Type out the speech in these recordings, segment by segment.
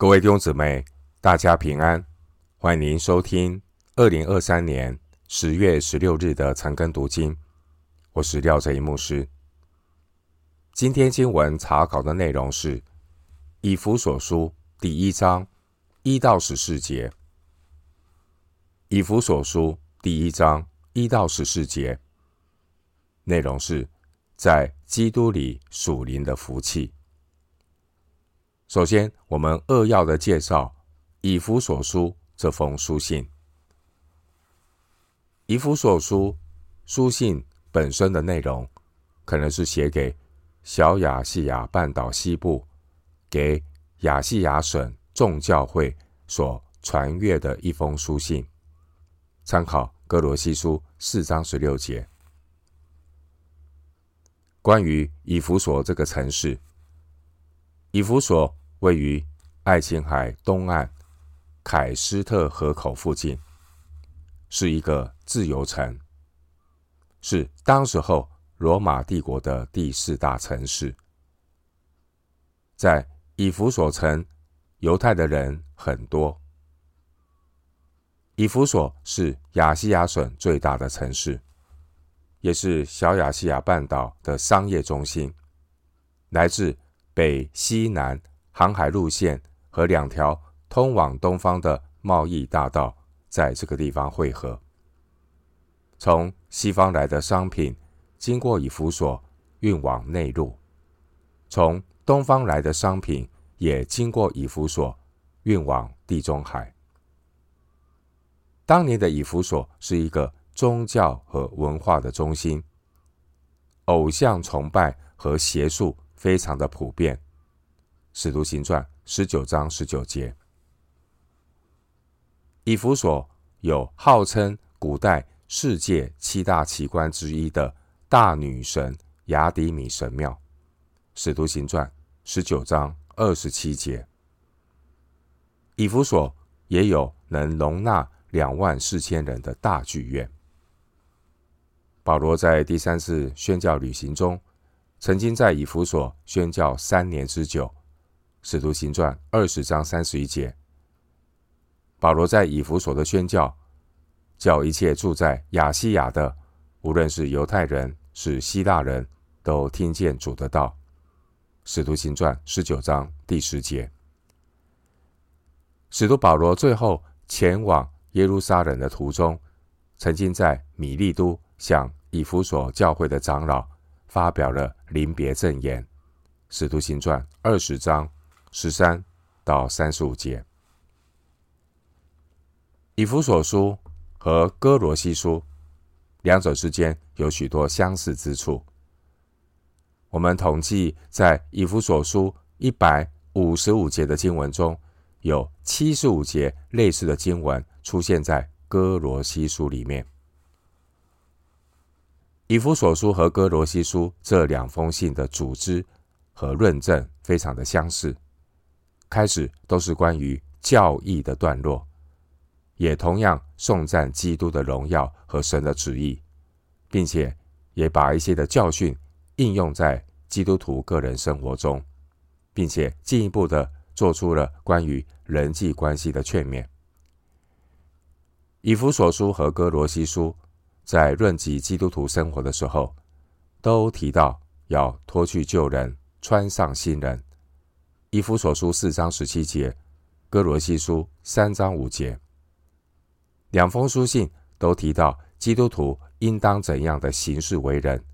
各位弟兄姊妹，大家平安！欢迎您收听二零二三年十月十六日的晨更读经。我是廖哲一牧师。今天经文查考的内容是《以弗所书》第一章一到十四节，《以弗所书》第一章一到十四节内容是在基督里属灵的福气。首先，我们扼要的介绍以弗所书这封书信。以弗所书书信本身的内容，可能是写给小亚细亚半岛西部，给亚细亚省众教会所传阅的一封书信。参考哥罗西书四章十六节。关于以弗所这个城市，以弗所。位于爱琴海东岸凯斯特河口附近，是一个自由城，是当时候罗马帝国的第四大城市。在以弗所城，犹太的人很多。以弗所是亚细亚省最大的城市，也是小亚细亚半岛的商业中心，来自北、西、南。航海路线和两条通往东方的贸易大道在这个地方汇合。从西方来的商品经过以弗所运往内陆，从东方来的商品也经过以弗所运往地中海。当年的以弗所是一个宗教和文化的中心，偶像崇拜和邪术非常的普遍。使徒行传十九章十九节，以弗所有号称古代世界七大奇观之一的大女神雅迪米神庙。使徒行传十九章二十七节，以弗所也有能容纳两万四千人的大剧院。保罗在第三次宣教旅行中，曾经在以弗所宣教三年之久。使徒行传二十章三十一节，保罗在以弗所的宣教，叫一切住在亚细亚的，无论是犹太人是希腊人，都听见主的道。使徒行传十九章第十节，使徒保罗最后前往耶路撒冷的途中，曾经在米利都向以弗所教会的长老发表了临别赠言。使徒行传二十章。十三到三十五节，以弗所书和哥罗西书两者之间有许多相似之处。我们统计在以弗所书一百五十五节的经文中，有七十五节类似的经文出现在哥罗西书里面。以弗所书和哥罗西书这两封信的组织和论证非常的相似。开始都是关于教义的段落，也同样颂赞基督的荣耀和神的旨意，并且也把一些的教训应用在基督徒个人生活中，并且进一步的做出了关于人际关系的劝勉。以弗所书和哥罗西书在论及基督徒生活的时候，都提到要脱去旧人，穿上新人。以弗所书四章十七节，哥罗西书三章五节，两封书信都提到基督徒应当怎样的行事为人，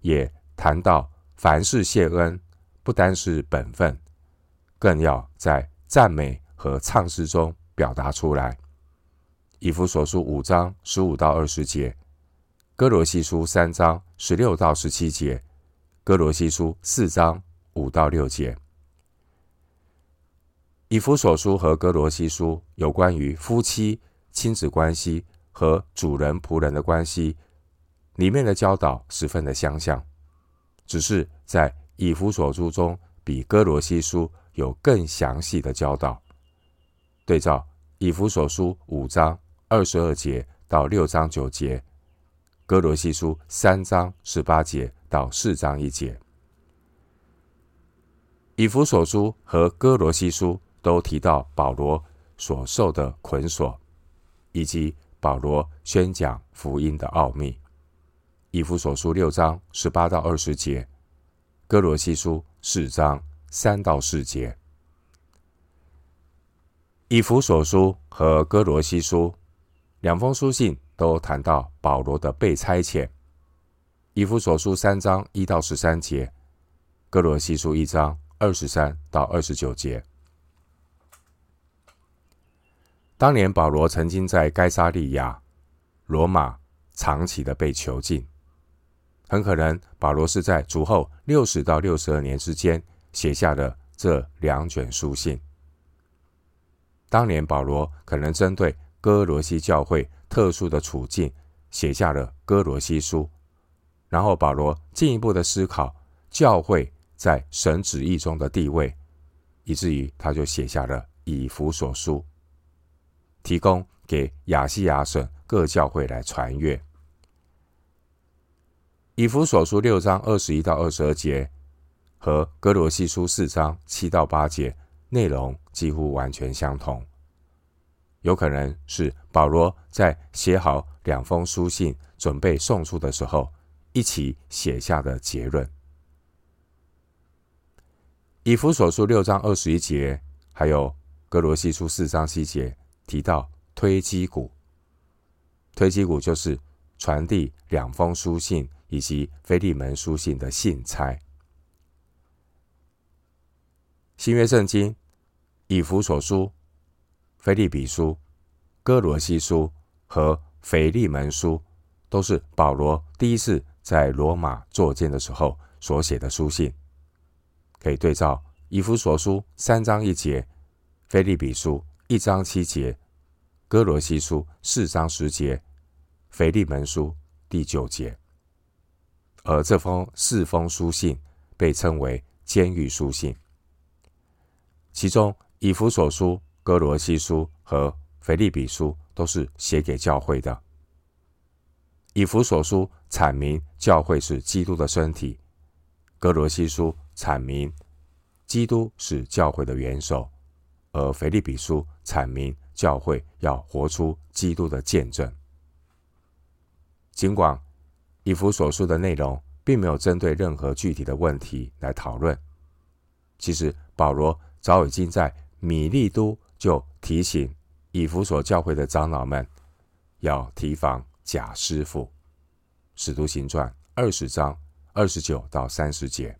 也谈到凡事谢恩，不单是本分，更要在赞美和唱诗中表达出来。以弗所书五章十五到二十节，哥罗西书三章十六到十七节，哥罗西书四章五到六节。以弗所书和哥罗西书有关于夫妻亲子关系和主人仆人的关系，里面的教导十分的相像，只是在以弗所书中比哥罗西书有更详细的教导。对照以弗所书五章二十二节到六章九节，哥罗西书三章十八节到四章一节，以弗所书和哥罗西书。都提到保罗所受的捆锁，以及保罗宣讲福音的奥秘。以弗所书六章十八到二十节，哥罗西书四章三到四节。以弗所书和哥罗西书两封书信都谈到保罗的被差遣。以弗所书三章一到十三节，哥罗西书一章二十三到二十九节。当年保罗曾经在该撒利亚、罗马长期的被囚禁，很可能保罗是在主后六十到六十二年之间写下的这两卷书信。当年保罗可能针对哥罗西教会特殊的处境，写下了哥罗西书。然后保罗进一步的思考教会在神旨意中的地位，以至于他就写下了以弗所书，提供给亚细亚省各教会来传阅。以弗所书六章二十一到二十二节和歌罗西书四章七到八节。内容几乎完全相同，有可能是保罗在写好两封书信准备送出的时候一起写下的结论。以弗所书六章二十一节，还有歌罗西书四章七节提到推基古，推基古就是传递两封书信以及腓利门书信的信差。新约圣经。以弗所书、腓立比书、哥罗西书和腓利门书，都是保罗第一次在罗马作监的时候所写的书信。可以对照以弗所书三章一节、腓立比书一章七节、哥罗西书四章十节、腓利门书第九节。而这封四封书信被称为监狱书信，其中。以弗所书、哥罗西书和腓立比书都是写给教会的。以弗所书阐明教会是基督的身体，哥罗西书阐明基督是教会的元首，而腓立比书阐明教会要活出基督的见证。尽管以弗所书的内容并没有针对任何具体的问题来讨论，其实保罗早已经在。米利都就提醒以弗所教会的长老们要提防假师傅。使徒行传二十章二十九到三十节。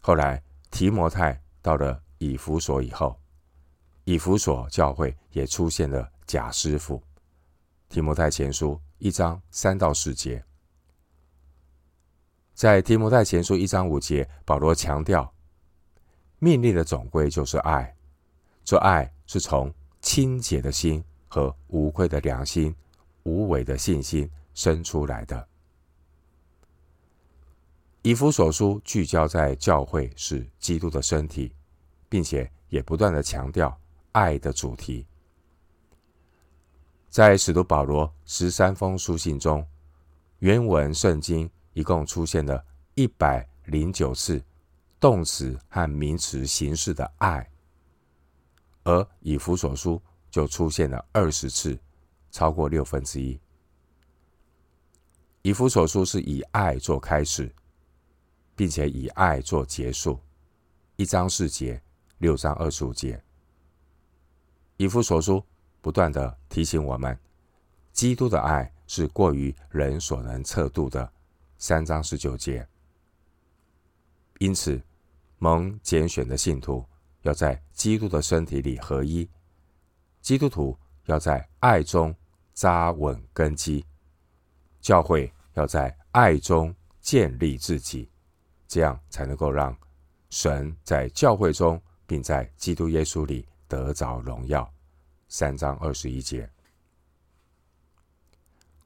后来提摩太到了以弗所以后，以弗所教会也出现了假师傅。提摩太前书一章三到四节，在提摩太前书一章五节，保罗强调。命令的总归就是爱，这爱是从清洁的心和无愧的良心、无伪的信心生出来的。以弗所书聚焦在教会是基督的身体，并且也不断的强调爱的主题。在使徒保罗十三封书信中，原文圣经一共出现了一百零九次。动词和名词形式的爱，而以弗所书就出现了二十次，超过六分之一。以弗所书是以爱做开始，并且以爱做结束，一章四节，六章二十五节。以弗所书不断地提醒我们，基督的爱是过于人所能测度的，三章十九节。因此。蒙拣选的信徒要在基督的身体里合一，基督徒要在爱中扎稳根基，教会要在爱中建立自己，这样才能够让神在教会中，并在基督耶稣里得着荣耀。三章二十一节，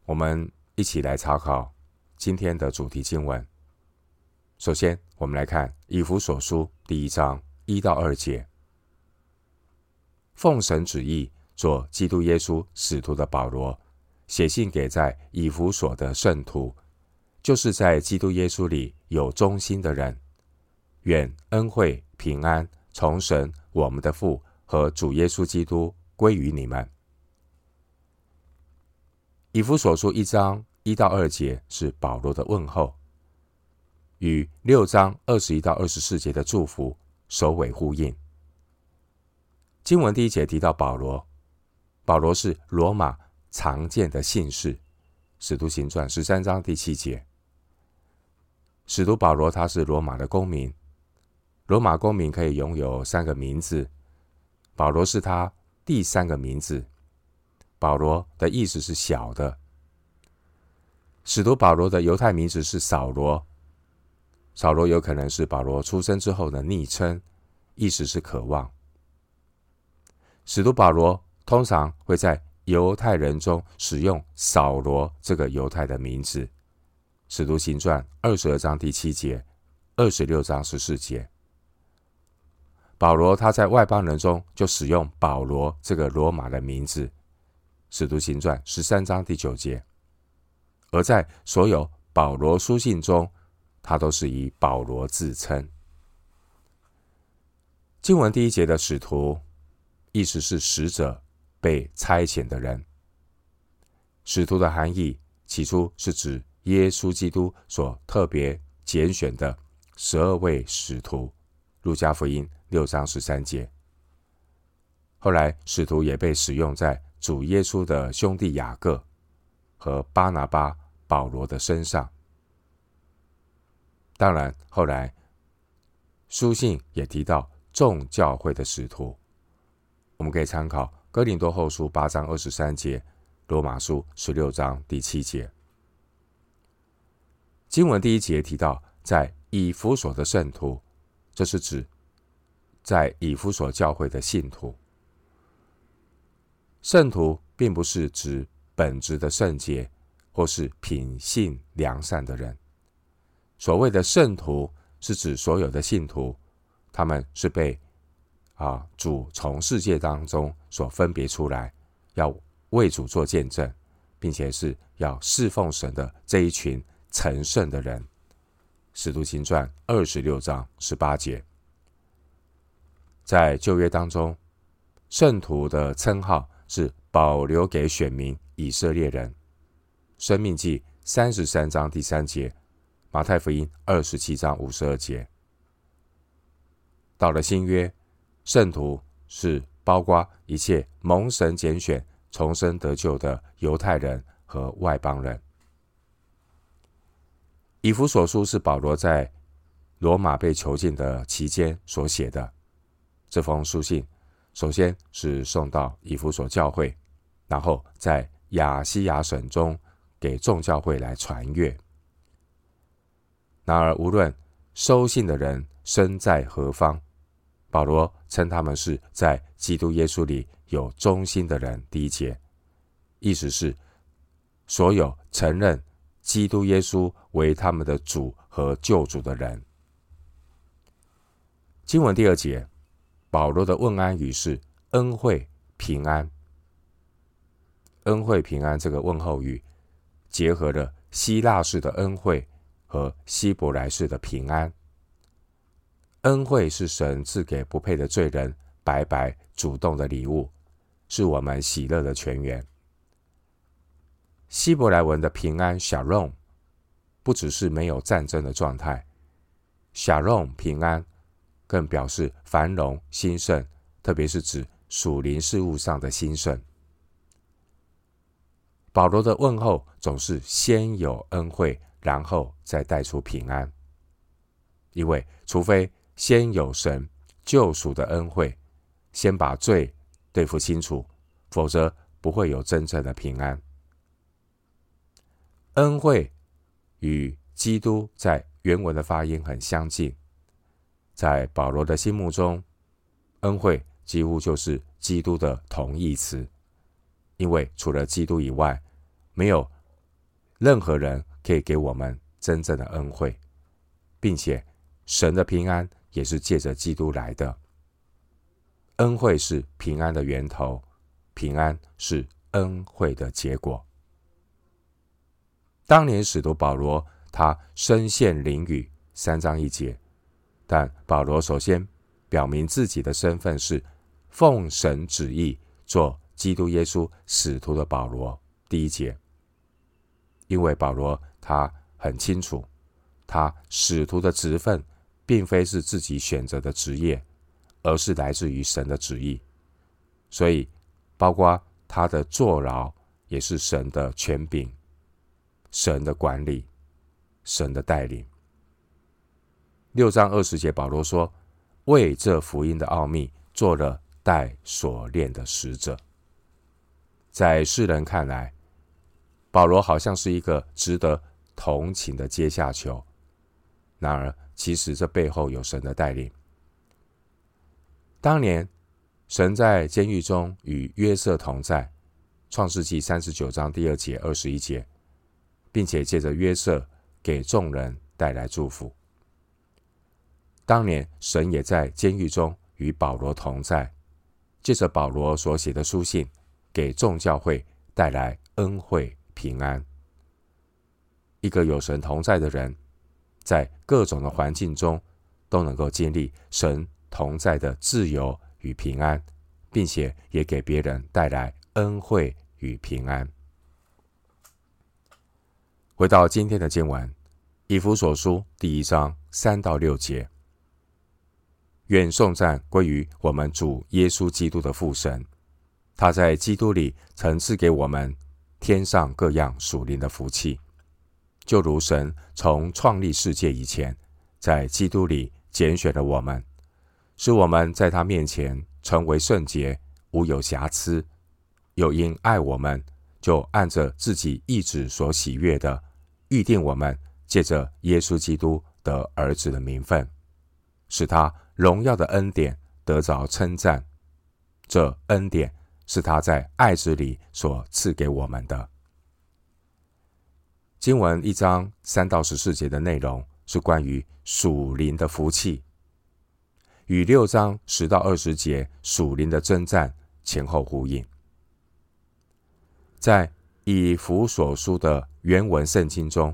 我们一起来查考今天的主题经文。首先，我们来看《以弗所书》第一章一到二节。奉神旨意做基督耶稣使徒的保罗，写信给在以弗所的圣徒，就是在基督耶稣里有忠心的人。愿恩惠平安从神我们的父和主耶稣基督归于你们。以弗所书一章一到二节是保罗的问候，与六章二十一到二十四节的祝福首尾呼应。经文第一节提到保罗，保罗是罗马常见的姓氏。使徒行传十三章第七节，使徒保罗他是罗马的公民，罗马公民可以拥有三个名字，保罗是他第三个名字。保罗的意思是小的。使徒保罗的犹太名字是扫罗，扫罗有可能是保罗出生之后的昵称，意思是渴望。使徒保罗通常会在犹太人中使用扫罗这个犹太的名字，《使徒行传》二十二章第七节、二十六章十四节。保罗他在外邦人中就使用保罗这个罗马的名字，《使徒行传》十三章第九节。而在所有保罗书信中，他都是以保罗自称。经文第一节的使徒。意思是使者被差遣的人。使徒的含义起初是指耶稣基督所特别拣选的十二位使徒，路加福音六章十三节。后来使徒也被使用在主耶稣的兄弟雅各和巴拿巴、保罗的身上。当然，后来书信也提到众教会的使徒。我们可以参考《哥林多后书》八章二十三节，《罗马书》十六章第七节。经文第一节提到，在以弗所的圣徒，这是指在以弗所教会的信徒。圣徒并不是指本质的圣洁或是品性良善的人。所谓的圣徒，是指所有的信徒，他们是被。啊！主从世界当中所分别出来，要为主做见证，并且是要侍奉神的这一群成圣的人。使徒行传二十六章十八节，在旧约当中，圣徒的称号是保留给选民以色列人。生命记三十三章第三节，马太福音二十七章五十二节。到了新约。圣徒是包括一切蒙神拣选、重生得救的犹太人和外邦人。以弗所书是保罗在罗马被囚禁的期间所写的。这封书信首先是送到以弗所教会，然后在亚西亚省中给众教会来传阅。然而，无论收信的人身在何方，保罗称他们是在基督耶稣里有忠心的人。第一节，意思是所有承认基督耶稣为他们的主和救主的人。经文第二节，保罗的问安语是恩惠平安。恩惠平安这个问候语，结合了希腊式的恩惠和希伯来式的平安。恩惠是神赐给不配的罪人白白主动的礼物，是我们喜乐的泉源。希伯来文的平安 Shalom 不只是没有战争的状态，Shalom 平安更表示繁荣兴盛，特别是指属灵事物上的兴盛。保罗的问候总是先有恩惠，然后再带出平安，因为除非先有神救赎的恩惠，先把罪对付清楚，否则不会有真正的平安。恩惠与基督在原文的发音很相近，在保罗的心目中，恩惠几乎就是基督的同义词，因为除了基督以外，没有任何人可以给我们真正的恩惠，并且神的平安。也是借着基督来的。恩惠是平安的源头，平安是恩惠的结果。当年使徒保罗他身陷囹圄，三章一节，但保罗首先表明自己的身份是奉神旨意做基督耶稣使徒的保罗。第一节，因为保罗他很清楚，他使徒的职分并非是自己选择的职业，而是来自于神的旨意，所以包括他的坐牢也是神的权柄、神的管理、神的带领。六章二十节，保罗说：“为这福音的奥秘，做了带锁链的使者。”在世人看来，保罗好像是一个值得同情的阶下囚。然而，其实这背后有神的带领。当年，神在监狱中与约瑟同在，《创世记》三十九章第二节、二十一节，并且借着约瑟给众人带来祝福。当年，神也在监狱中与保罗同在，借着保罗所写的书信，给众教会带来恩惠平安。一个有神同在的人，在各种的环境中都能够经历神同在的自由与平安，并且也给别人带来恩惠与平安。回到今天的经文，以弗所书第一章三到六节。愿颂赞归于我们主耶稣基督的父神，他在基督里曾赐给我们天上各样属灵的福气，就如神从创立世界以前，在基督里拣选了我们，使我们在他面前成为圣洁，无有瑕疵；又因爱我们，就按着自己意旨所喜悦的，预定我们借着耶稣基督得儿子的名分，使他。荣耀的恩典得着称赞，这恩典是他在爱子里所赐给我们的。经文一章三到十四节的内容是关于属灵的福气，与六章十到二十节属灵的征战前后呼应。在以弗所书的原文圣经中，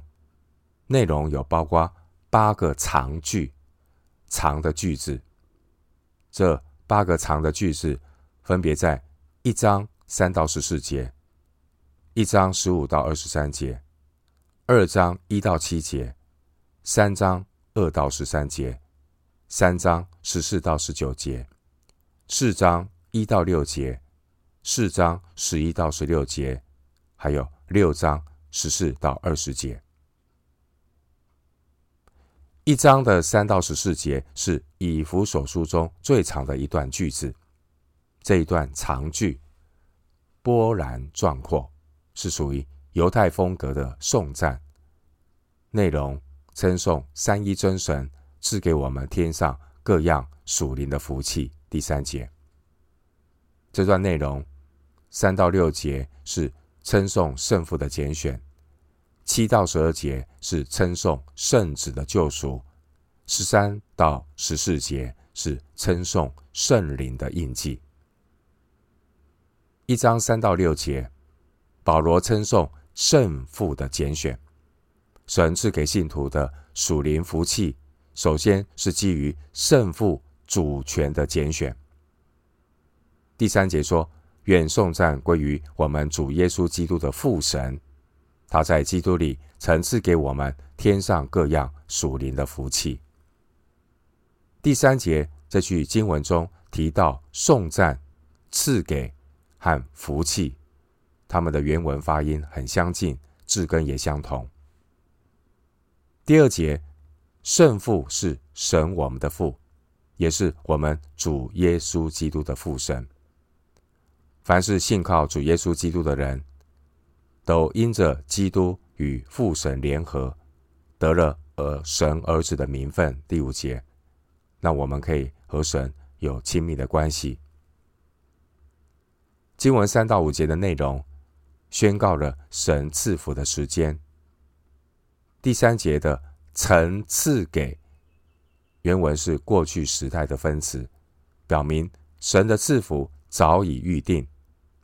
内容有包括八个长句。长的句子，这八个长的句子分别在一章三到十四节，一章十五到二十三节，二章一到七节，三章二到十三节，三章十四到十九节，四章一到六节，四章十一到十六节，还有六章十四到二十节。一章的三到十四节是以弗所书中最长的一段句子。这一段长句波澜壮阔，是属于犹太风格的颂赞，内容称颂三一真神赐给我们天上各样属灵的福气。第三节，这段内容三到六节是称颂圣父的拣选。七到十二节是称颂圣子的救赎，十三到十四节是称颂圣灵的印记。一章三到六节，保罗称颂圣父的拣选，神赐给信徒的属灵福气，首先是基于圣父主权的拣选。第三节说：愿颂赞归于我们主耶稣基督的父神。他在基督里曾赐给我们天上各样属灵的福气。第三节这句经文中提到颂赞、赐给和福气，他们的原文发音很相近，字根也相同。第二节，圣父是神我们的父，也是我们主耶稣基督的父神。凡是信靠主耶稣基督的人，都因着基督与父神联合，得了儿神儿子的名分。第五节，那我们可以和神有亲密的关系。经文三到五节的内容，宣告了神赐福的时间。第三节的曾赐给，原文是过去时态的分词，表明神的赐福早已预定，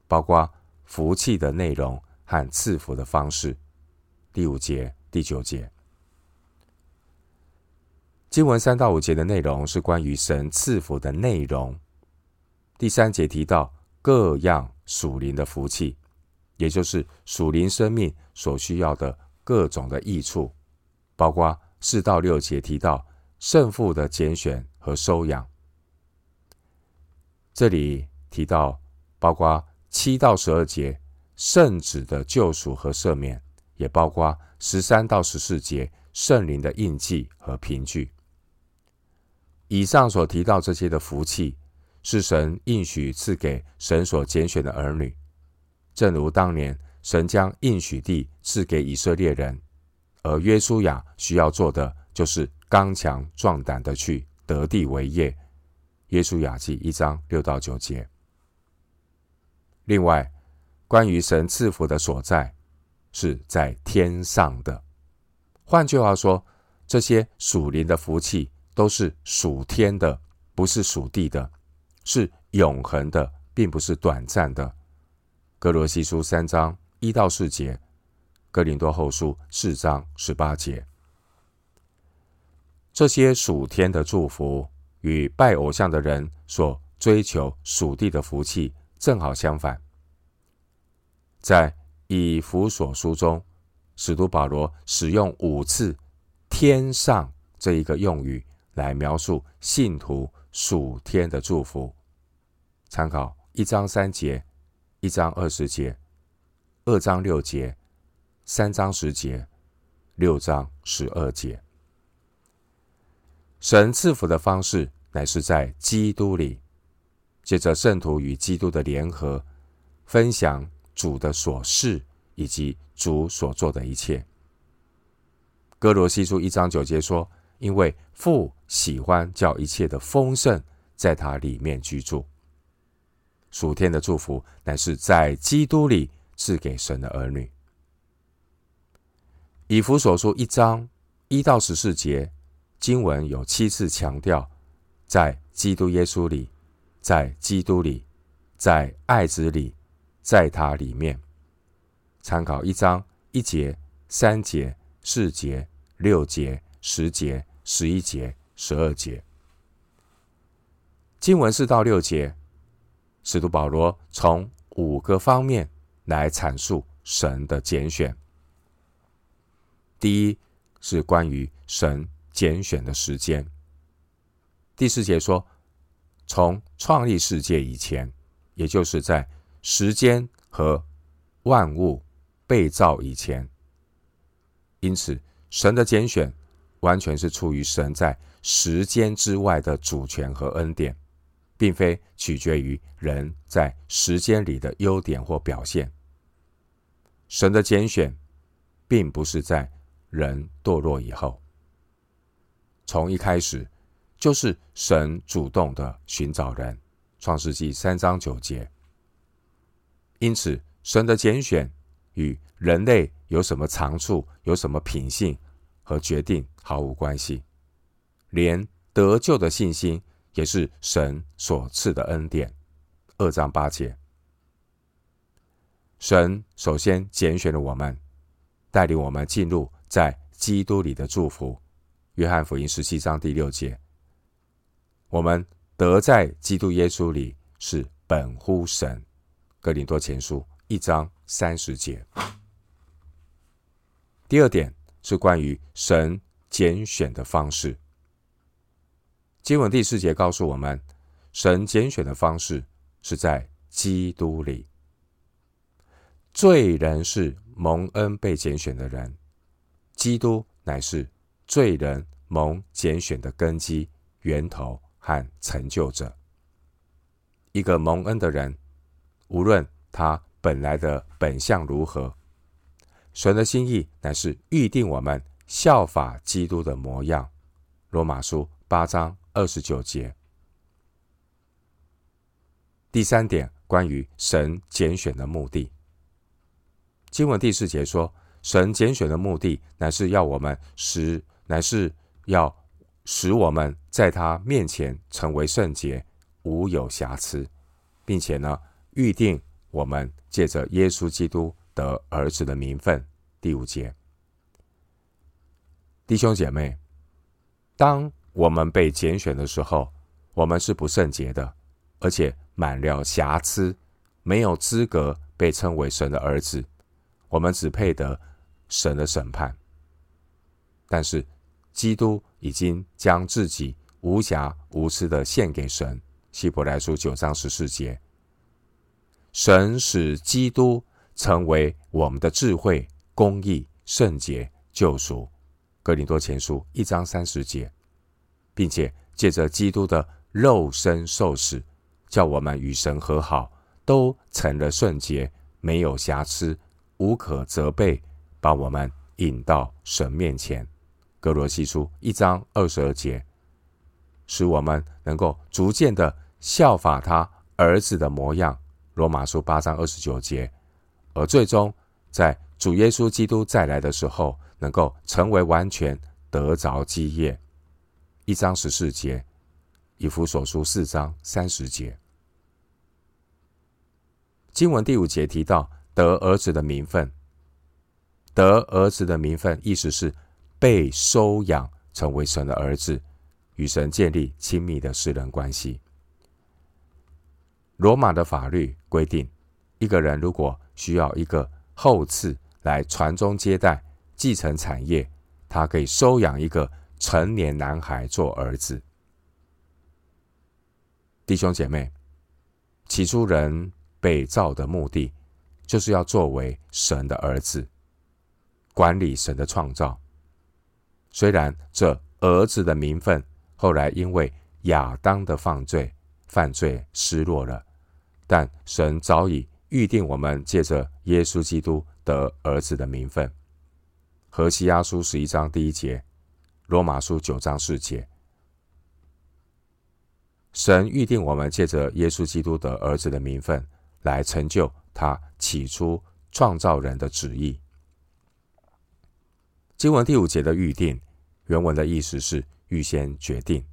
包括福气的内容。和赐福的方式，第五节、第九节，经文三到五节的内容是关于神赐福的内容。第三节提到各样属灵的福气，也就是属灵生命所需要的各种的益处，包括四到六节提到圣父的拣选和收养。这里提到包括七到十二节圣子的救赎和赦免，也包括十三到十四节圣灵的印记和凭据。以上所提到这些的福气，是神应许赐给神所拣选的儿女，正如当年神将应许地赐给以色列人，而约书亚需要做的就是刚强壮胆的去得地为业。约书亚记一章六到九节。另外，关于神赐福的所在，是在天上的。换句话说，这些属灵的福气都是属天的，不是属地的，是永恒的，并不是短暂的。格罗西书三章一到四节，哥林多后书四章十八节，这些属天的祝福。与拜偶像的人所追求属地的福气正好相反。在以弗所书中，使徒保罗使用五次“天上”这一个用语来描述信徒属天的祝福。参考一章三节、一章二十节、二章六节、三章十节、六章十二节。神赐福的方式乃是在基督里，借着圣徒与基督的联合，分享主的所事以及主所做的一切。哥罗西书一章九节说：“因为父喜欢叫一切的丰盛在他里面居住。”属天的祝福乃是在基督里赐给神的儿女。以弗所书一章一到十四节。经文有七次强调，在基督耶稣里，在基督里，在爱子里，在他里面。参考一章一节、三节、四节、六节、十节、十一节、十二节。经文四到六节，使徒保罗从五个方面来阐述神的拣选。第一是关于神。拣选的时间，第四节说，从创立世界以前，也就是在时间和万物被造以前，因此神的拣选完全是出于神在时间之外的主权和恩典，并非取决于人在时间里的优点或表现。神的拣选并不是在人堕落以后。从一开始，就是神主动的寻找人，《创世记》三章九节。因此，神的拣选与人类有什么长处、有什么品性和决定毫无关系，连得救的信心也是神所赐的恩典。二章八节，神首先拣选了我们，带领我们进入在基督里的祝福。约翰福音十七章第六节，我们得在基督耶稣里是本乎神。哥林多前书一章三十节。第二点是关于神拣选的方式。经文第四节告诉我们，神拣选的方式是在基督里。罪人是蒙恩被拣选的人，基督乃是。罪人蒙拣选的根基、源头和成就者。一个蒙恩的人，无论他本来的本相如何，神的心意乃是预定我们效法基督的模样。罗马书八章二十九节。第三点，关于神拣选的目的，经文第四节说，神拣选的目的乃是要我们使。乃是要使我们在他面前成为圣洁，无有瑕疵，并且呢，预定我们借着耶稣基督得儿子的名分。第五节，弟兄姐妹，当我们被拣选的时候，我们是不圣洁的，而且满了瑕疵，没有资格被称为神的儿子。我们只配得神的审判。但是，基督已经将自己无瑕无疵的献给神。希伯来书九章十四节，神使基督成为我们的智慧、公义、圣洁、救赎。格林多前书一章三十节。并且借着基督的肉身受死，叫我们与神和好，都成了圣洁，没有瑕疵，无可责备，把我们引到神面前。格罗西书一章二十二节，使我们能够逐渐的效法他儿子的模样。罗马书八章二十九节，而最终在主耶稣基督再来的时候，能够成为完全，得着基业。一章十四节，以弗所书四章三十节。经文第五节提到得儿子的名分，得儿子的名分，意思是被收养成为神的儿子，与神建立亲密的私人关系。罗马的法律规定，一个人如果需要一个后嗣来传宗接代、继承产业，他可以收养一个。成年男孩做儿子，弟兄姐妹，起初人被造的目的，就是要作为神的儿子，管理神的创造。虽然这儿子的名分后来因为亚当的犯罪，犯罪失落了，但神早已预定我们借着耶稣基督得儿子的名分。何西阿书十一章第一节。罗马书九章四节，神预定我们借着耶稣基督的儿子的名分，来成就他起初创造人的旨意。经文第五节的预定，原文的意思是预先决定，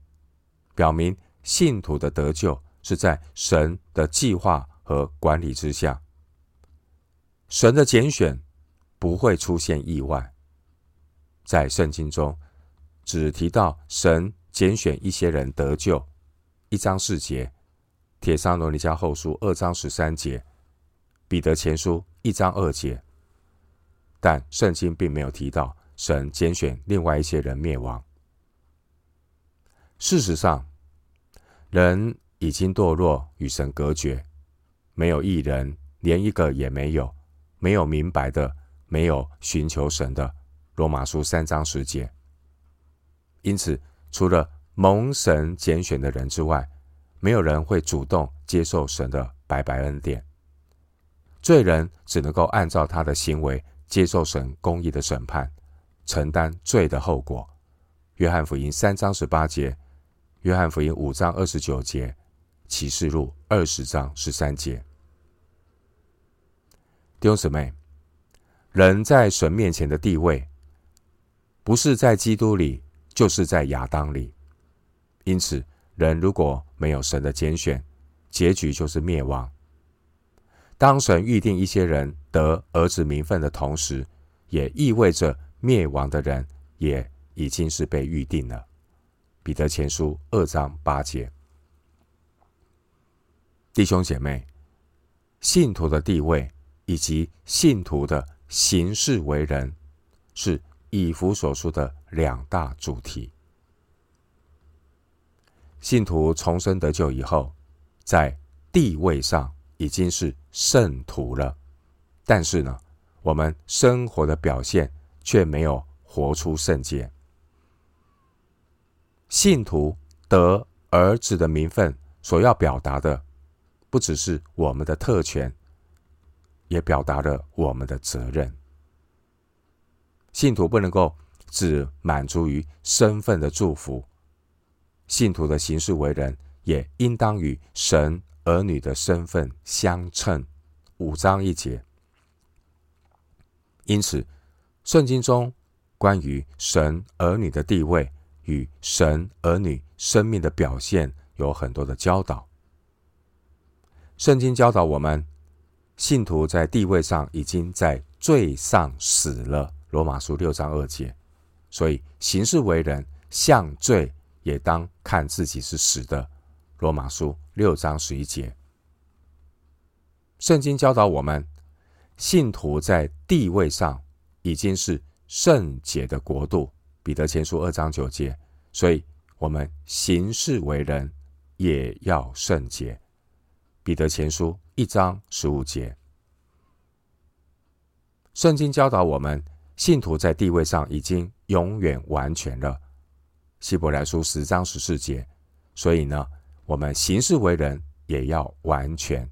表明信徒的得救是在神的计划和管理之下。神的拣选不会出现意外，在圣经中。只提到神拣选一些人得救，一章四节；帖撒罗尼迦后书二章十三节；彼得前书一章二节。但圣经并没有提到神拣选另外一些人灭亡。事实上，人已经堕落，与神隔绝，没有一人，连一个也没有；没有明白的，没有寻求神的。罗马书三章十节。因此，除了蒙神拣选的人之外，没有人会主动接受神的白白恩典。罪人只能够按照他的行为接受神公义的审判，承担罪的后果。约翰福音三章十八节，约翰福音五章二十九节，启示录二十章十三节。弟兄姊妹，人在神面前的地位，不是在基督里。就是在亚当里，因此，人如果没有神的拣选，结局就是灭亡。当神预定一些人得儿子名分的同时，也意味着灭亡的人也已经是被预定了。彼得前书二章八节，弟兄姐妹，信徒的地位以及信徒的行事为人是。以弗所书的两大主题：信徒重生得救以后，在地位上已经是圣徒了，但是呢，我们生活的表现却没有活出圣洁。信徒得儿子的名分所要表达的，不只是我们的特权，也表达了我们的责任。信徒不能够只满足于身份的祝福，信徒的行事为人也应当与神儿女的身份相称。五章一节。因此，圣经中关于神儿女的地位与神儿女生命的表现有很多的教导。圣经教导我们，信徒在地位上已经在罪上死了。罗马书六章二节，所以行事为人像罪也当看自己是死的。罗马书六章十一节。圣经教导我们，信徒在地位上已经是圣洁的国度。彼得前书二章九节。所以，我们行事为人也要圣洁。彼得前书一章十五节。圣经教导我们，信徒在地位上已经永远完全了。希伯来书十章十四节。所以呢，我们行事为人也要完全。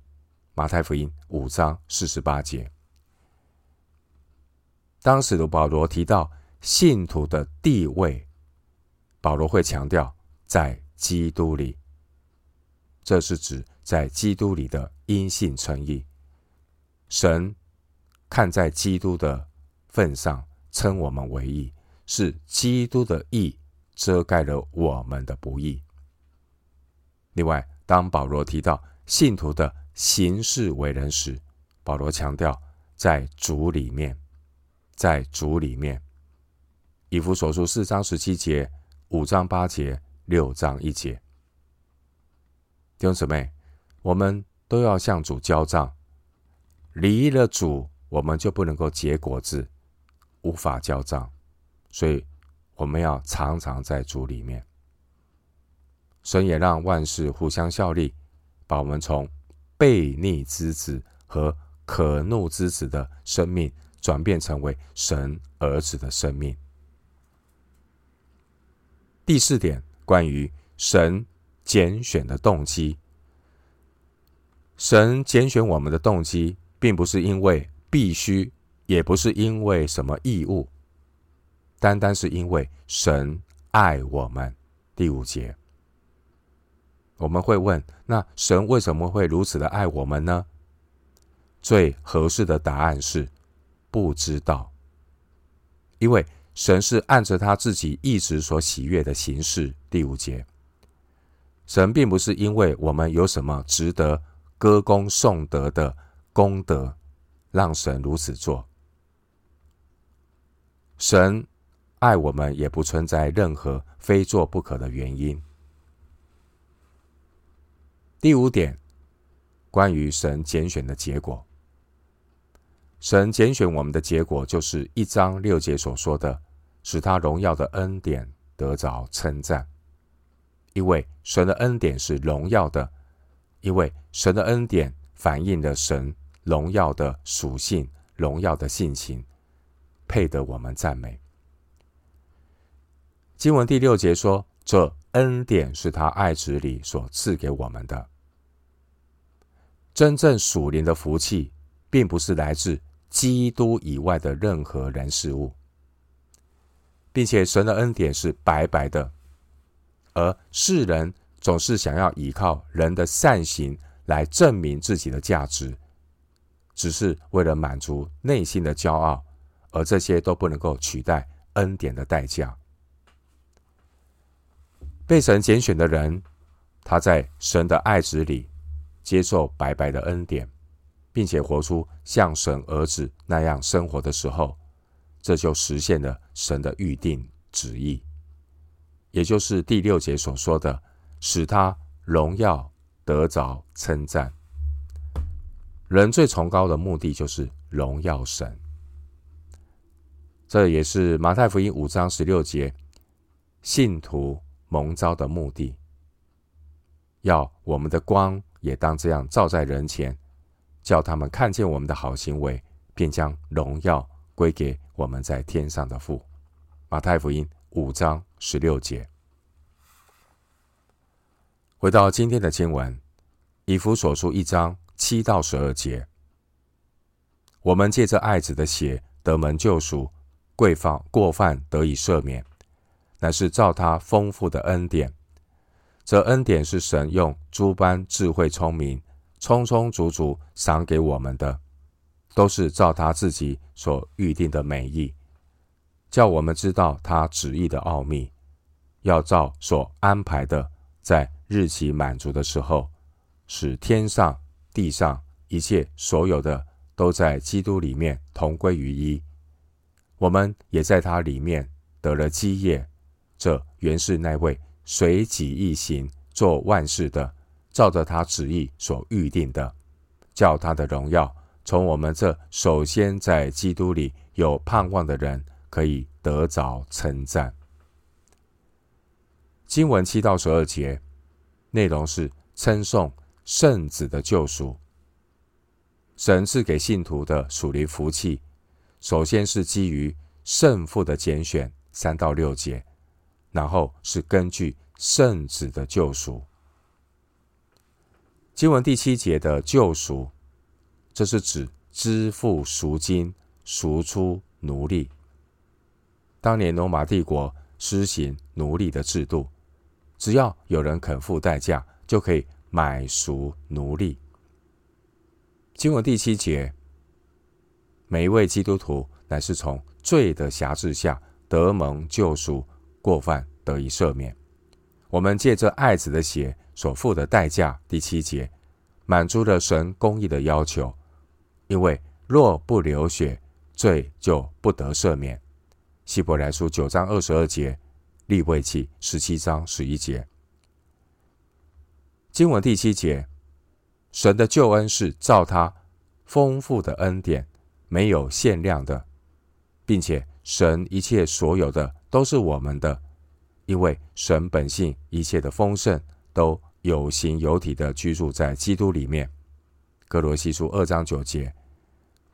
马太福音五章四十八节。当使徒保罗提到信徒的地位，保罗会强调在基督里，这是指在基督里的因信称义。神。看在基督的份上，称我们为义，是基督的义遮盖了我们的不义。另外，当保罗提到信徒的行事为人时，保罗强调在主里面，在主里面。以弗所书四章十七节、五章八节、六章一节。弟兄姊妹，我们都要向主交账，离了主。我们就不能够结果子，无法交账，所以我们要常常在主里面。神也让万事互相效力，把我们从悖逆之子和可怒之子的生命转变成为神儿子的生命。第四点，关于神拣选的动机，神拣选我们的动机，并不是因为。必须，也不是因为什么义务，单单是因为神爱我们。第五节，我们会问：那神为什么会如此的爱我们呢？最合适的答案是不知道，因为神是按着他自己意志所喜悦的形式。第五节，神并不是因为我们有什么值得歌功颂德的功德。让神如此做，神爱我们，也不存在任何非做不可的原因。第五点，关于神拣选的结果，神拣选我们的结果，就是一章六节所说的，使他荣耀的恩典得着称赞。因为神的恩典是荣耀的，因为神的恩典反映了神。荣耀的属性，荣耀的性情，配得我们赞美。经文第六节说：“这恩典是他爱子里所赐给我们的。真正属灵的福气，并不是来自基督以外的任何人事物，并且神的恩典是白白的，而世人总是想要依靠人的善行来证明自己的价值。”只是为了满足内心的骄傲，而这些都不能够取代恩典的代价。被神拣选的人，他在神的爱子里接受白白的恩典，并且活出像神儿子那样生活的时候，这就实现了神的预定旨意，也就是第六节所说的，使他荣耀得着称赞。人最崇高的目的就是荣耀神，这也是马太福音五章十六节信徒蒙召的目的。要我们的光也当这样照在人前，叫他们看见我们的好行为，便将荣耀归给我们在天上的父。马太福音五章十六节。回到今天的经文，以弗所书一章。七到十二节，我们借着爱子的血得蒙救赎，贵犯过犯得以赦免，乃是照他丰富的恩典。这恩典是神用诸般智慧聪明，充充足足赏给我们的，都是照他自己所预定的美意，叫我们知道他旨意的奥秘，要照所安排的，在日期满足的时候，使天上。地上一切所有的都在基督里面同归于一，我们也在他里面得了基业。这原是那位随己意行做万事的，照着他旨意所预定的，叫他的荣耀从我们这首先在基督里有盼望的人可以得着称赞。经文七到十二节内容是称颂圣子的救赎。神赐给信徒的属灵福气，首先是基于圣父的拣选，三到六节，然后是根据圣子的救赎。经文第七节的救赎，这是指支付赎金，赎出奴隶。当年罗马帝国施行奴隶的制度，只要有人肯付代价，就可以买赎奴隶。经文第七节，每一位基督徒乃是从罪的辖制下得蒙救赎，过犯得以赦免。我们借着爱子的血所付的代价，第七节满足了神公义的要求，因为若不流血，罪就不得赦免。希伯来书九章二十二节，利未记十七章十一节。经文第七节。神的救恩是照他丰富的恩典，没有限量的，并且神一切所有的都是我们的，因为神本性一切的丰盛都有形有体的居住在基督里面。歌罗西书二章九节，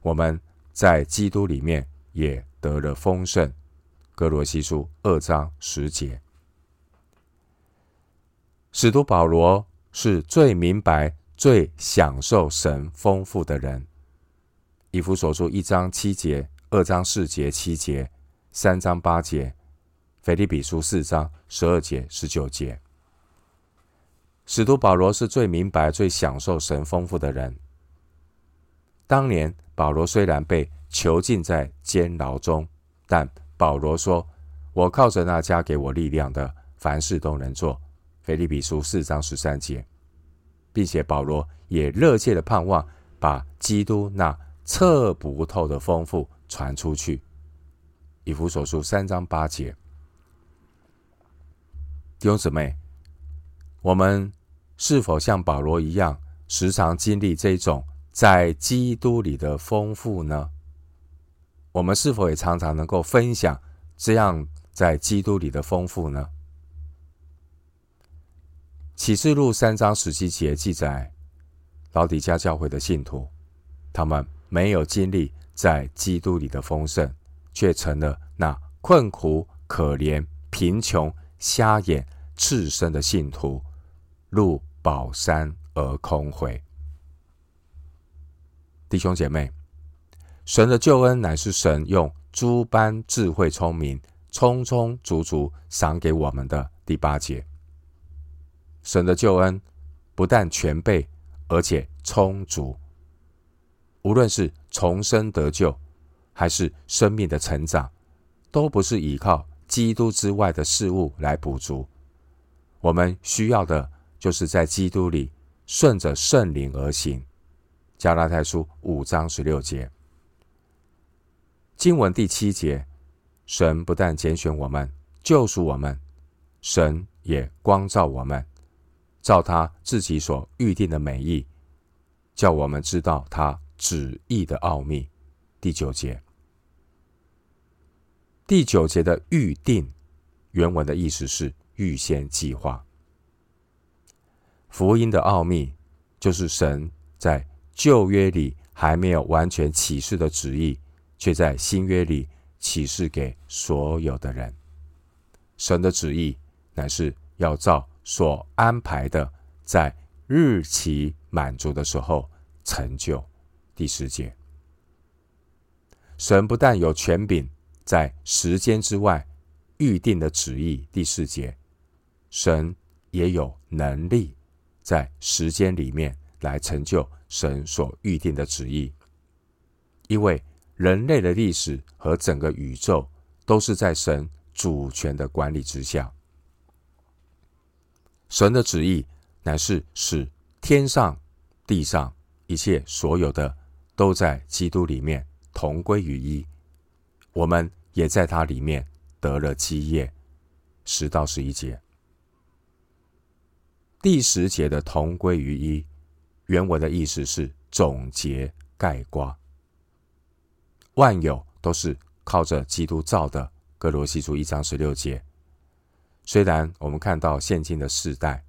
我们在基督里面也得了丰盛。哥罗西书二章十节，使徒保罗是最明白。最享受神丰富的人，以弗所书一章七节、二章四节、七节、三章八节，腓立比书四章十二节、十九节。使徒保罗是最明白、最享受神丰富的人。当年保罗虽然被囚禁在监牢中，但保罗说：“我靠着那加给我力量的，凡事都能做。”腓立比书四章十三节。并且保罗也热切的盼望把基督那测不透的丰富传出去。以弗所书三章八节，弟兄姊妹，我们是否像保罗一样，时常经历这种在基督里的丰富呢？我们是否也常常能够分享这样在基督里的丰富呢？启示录三章十七节记载，老底嘉教会的信徒，他们没有经历在基督里的丰盛，却成了那困苦、可怜、贫穷、瞎眼、赤身的信徒，入宝山而空回。弟兄姐妹，神的救恩乃是神用诸般智慧聪明，充充足足赏给我们的。第八节。神的救恩不但全备，而且充足。无论是重生得救，还是生命的成长，都不是依靠基督之外的事物来补足。我们需要的，就是在基督里顺着圣灵而行。加拉太书五章十六节，经文第七节，神不但拣选我们，救赎我们，神也光照我们。照他自己所预定的美意，叫我们知道他旨意的奥秘。第九节，第九节的预定，原文的意思是预先计划。福音的奥秘，就是神在旧约里还没有完全启示的旨意，却在新约里启示给所有的人。神的旨意乃是要照。所安排的，在日期满足的时候成就。第十节，神不但有权柄在时间之外预定的旨意。第四节，神也有能力在时间里面来成就神所预定的旨意。因为人类的历史和整个宇宙都是在神主权的管理之下。神的旨意乃是使天上、地上一切所有的都在基督里面同归于一，我们也在他里面得了基业。十到十一节，第十节的同归于一，原文的意思是总结概括，万有都是靠着基督造的。格罗西书一章十六节。虽然我们看到现今的世代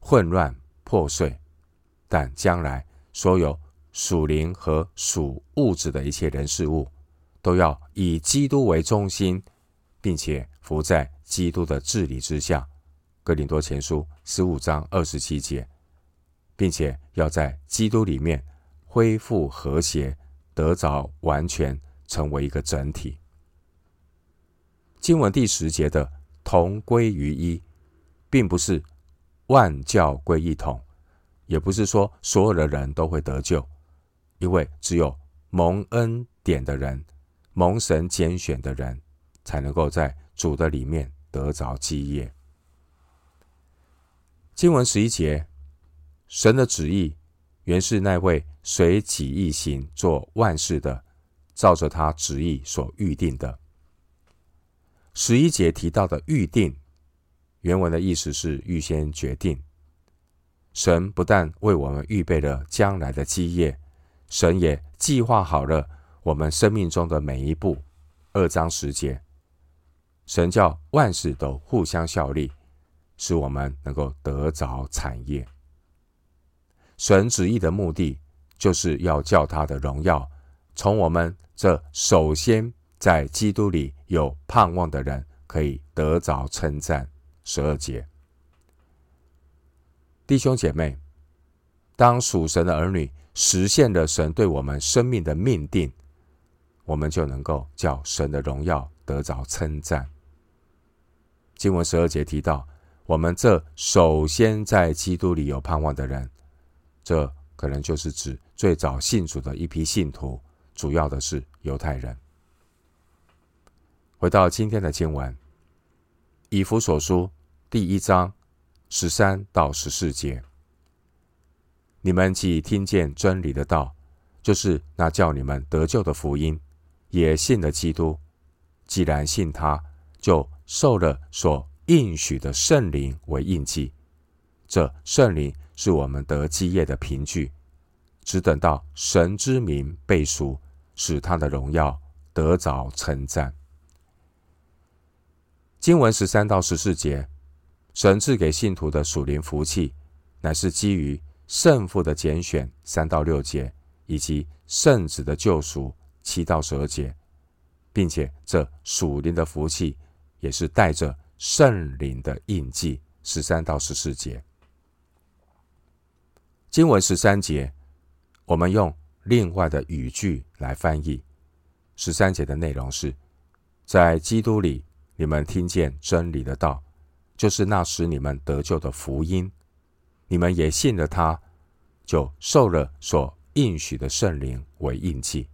混乱破碎，但将来所有属灵和属物质的一切人事物，都要以基督为中心，并且服在基督的治理之下。哥林多前书十五章二十七节，并且要在基督里面恢复和谐，得着完全，成为一个整体。经文第十节的同归于一，并不是万教归一统，也不是说所有的人都会得救，因为只有蒙恩典的人、蒙神拣选的人，才能够在主的里面得着基业。经文十一节，神的旨意原是那位随己意行做万事的，照着他旨意所预定的。十一节提到的预定，原文的意思是预先决定。神不但为我们预备了将来的基业，神也计划好了我们生命中的每一步。二章十节，神叫万事都互相效力。使我们能够得着产业。神旨意的目的，就是要叫他的荣耀从我们这首先在基督里有盼望的人，可以得着称赞。十二节，弟兄姐妹，当属神的儿女实现了神对我们生命的命定，我们就能够叫神的荣耀得着称赞。经文十二节提到。我们这首先在基督里有盼望的人，这可能就是指最早信主的一批信徒，主要的是犹太人。回到今天的经文，以弗所书第一章十三到十四节：你们既听见真理的道，就是那叫你们得救的福音，也信了基督。既然信他，就受了所。应许的圣灵为印记，这圣灵是我们得基业的凭据。只等到神之名被赎，使他的荣耀得着称赞。经文十三到十四节，神赐给信徒的属灵福气，乃是基于圣父的拣选三到六节，以及圣子的救赎七到十二节，并且这属灵的福气也是带着。圣灵的印记，十三到十四节。经文十三节，我们用另外的语句来翻译。十三节的内容是：在基督里，你们听见真理的道，就是那使你们得救的福音。你们也信了他，就受了所应许的圣灵为印记。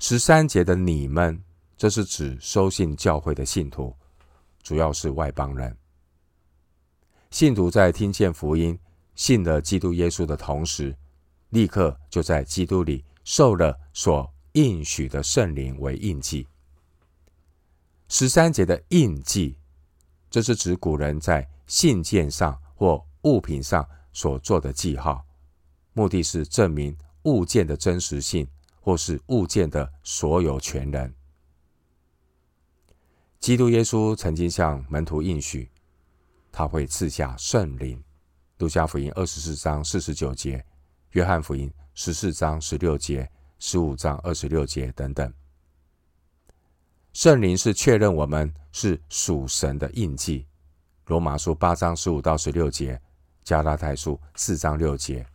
十三节的你们。这是指收信教会的信徒，主要是外邦人。信徒在听见福音、信了基督耶稣的同时，立刻就在基督里受了所应许的圣灵为印记。十三节的印记，这是指古人在信件上或物品上所做的记号，目的是证明物件的真实性，或是物件的所有权人。基督耶稣曾经向门徒应许，他会赐下圣灵。路加福音二十四章四十九节，约翰福音十四章十六节、十五章二十六节等等。圣灵是确认我们是属神的印记。罗马书八章十五到十六节，加拉太书四章六节。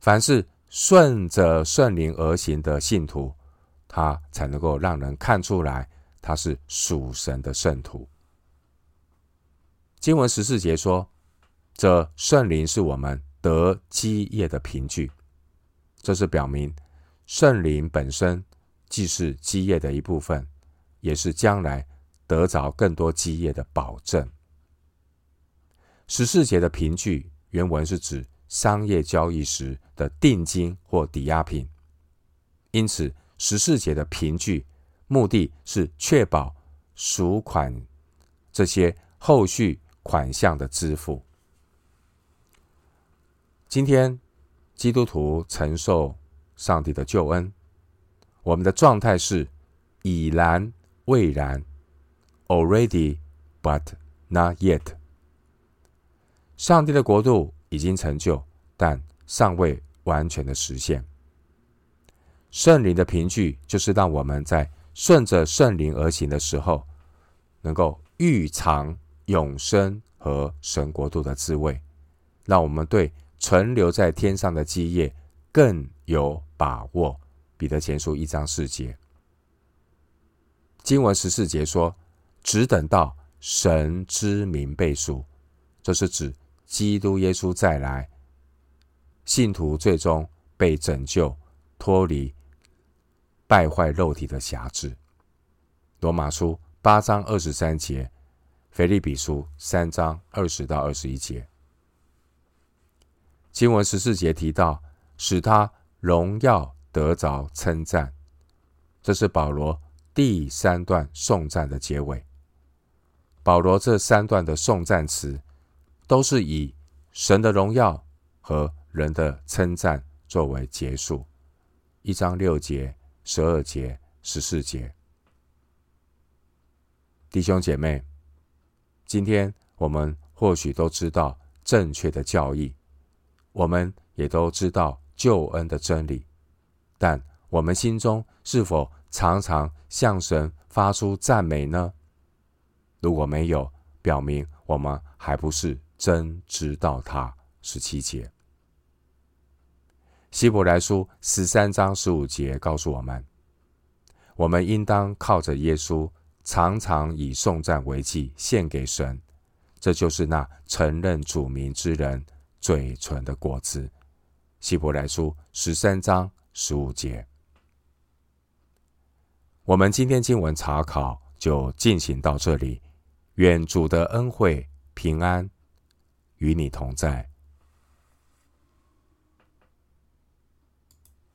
凡是顺着圣灵而行的信徒，他才能够让人看出来。他是属神的圣徒。经文十四节说：“这圣灵是我们得基业的凭据。”这是表明圣灵本身既是基业的一部分，也是将来得着更多基业的保证。十四节的凭据原文是指商业交易时的定金或抵押品，因此十四节的凭据。目的是确保赎款这些后续款项的支付。今天基督徒承受上帝的救恩，我们的状态是已然未然，already but not yet。上帝的国度已经成就，但尚未完全的实现。圣灵的凭据就是让我们在顺着圣灵而行的时候，能够预尝永生和神国度的滋味，让我们对存留在天上的基业更有把握。彼得前书一章四节，经文十四节说：“只等到神之名被赎。”这是指基督耶稣再来，信徒最终被拯救，脱离。败坏肉体的辖制。罗马书八章二十三节，腓利比书三章二十到二十一节，经文十四节提到，使他荣耀得着称赞。这是保罗第三段颂赞的结尾。保罗这三段的颂赞词，都是以神的荣耀和人的称赞作为结束。一章六节。十二节、十四节，弟兄姐妹，今天我们或许都知道正确的教义，我们也都知道救恩的真理，但我们心中是否常常向神发出赞美呢？如果没有，表明我们还不是真知道他。十七节。希伯来书十三章十五节告诉我们：我们应当靠着耶稣，常常以颂赞为祭献给神，这就是那承认主名之人嘴唇的果子。希伯来书十三章十五节。我们今天经文查考就进行到这里，愿主的恩惠平安与你同在。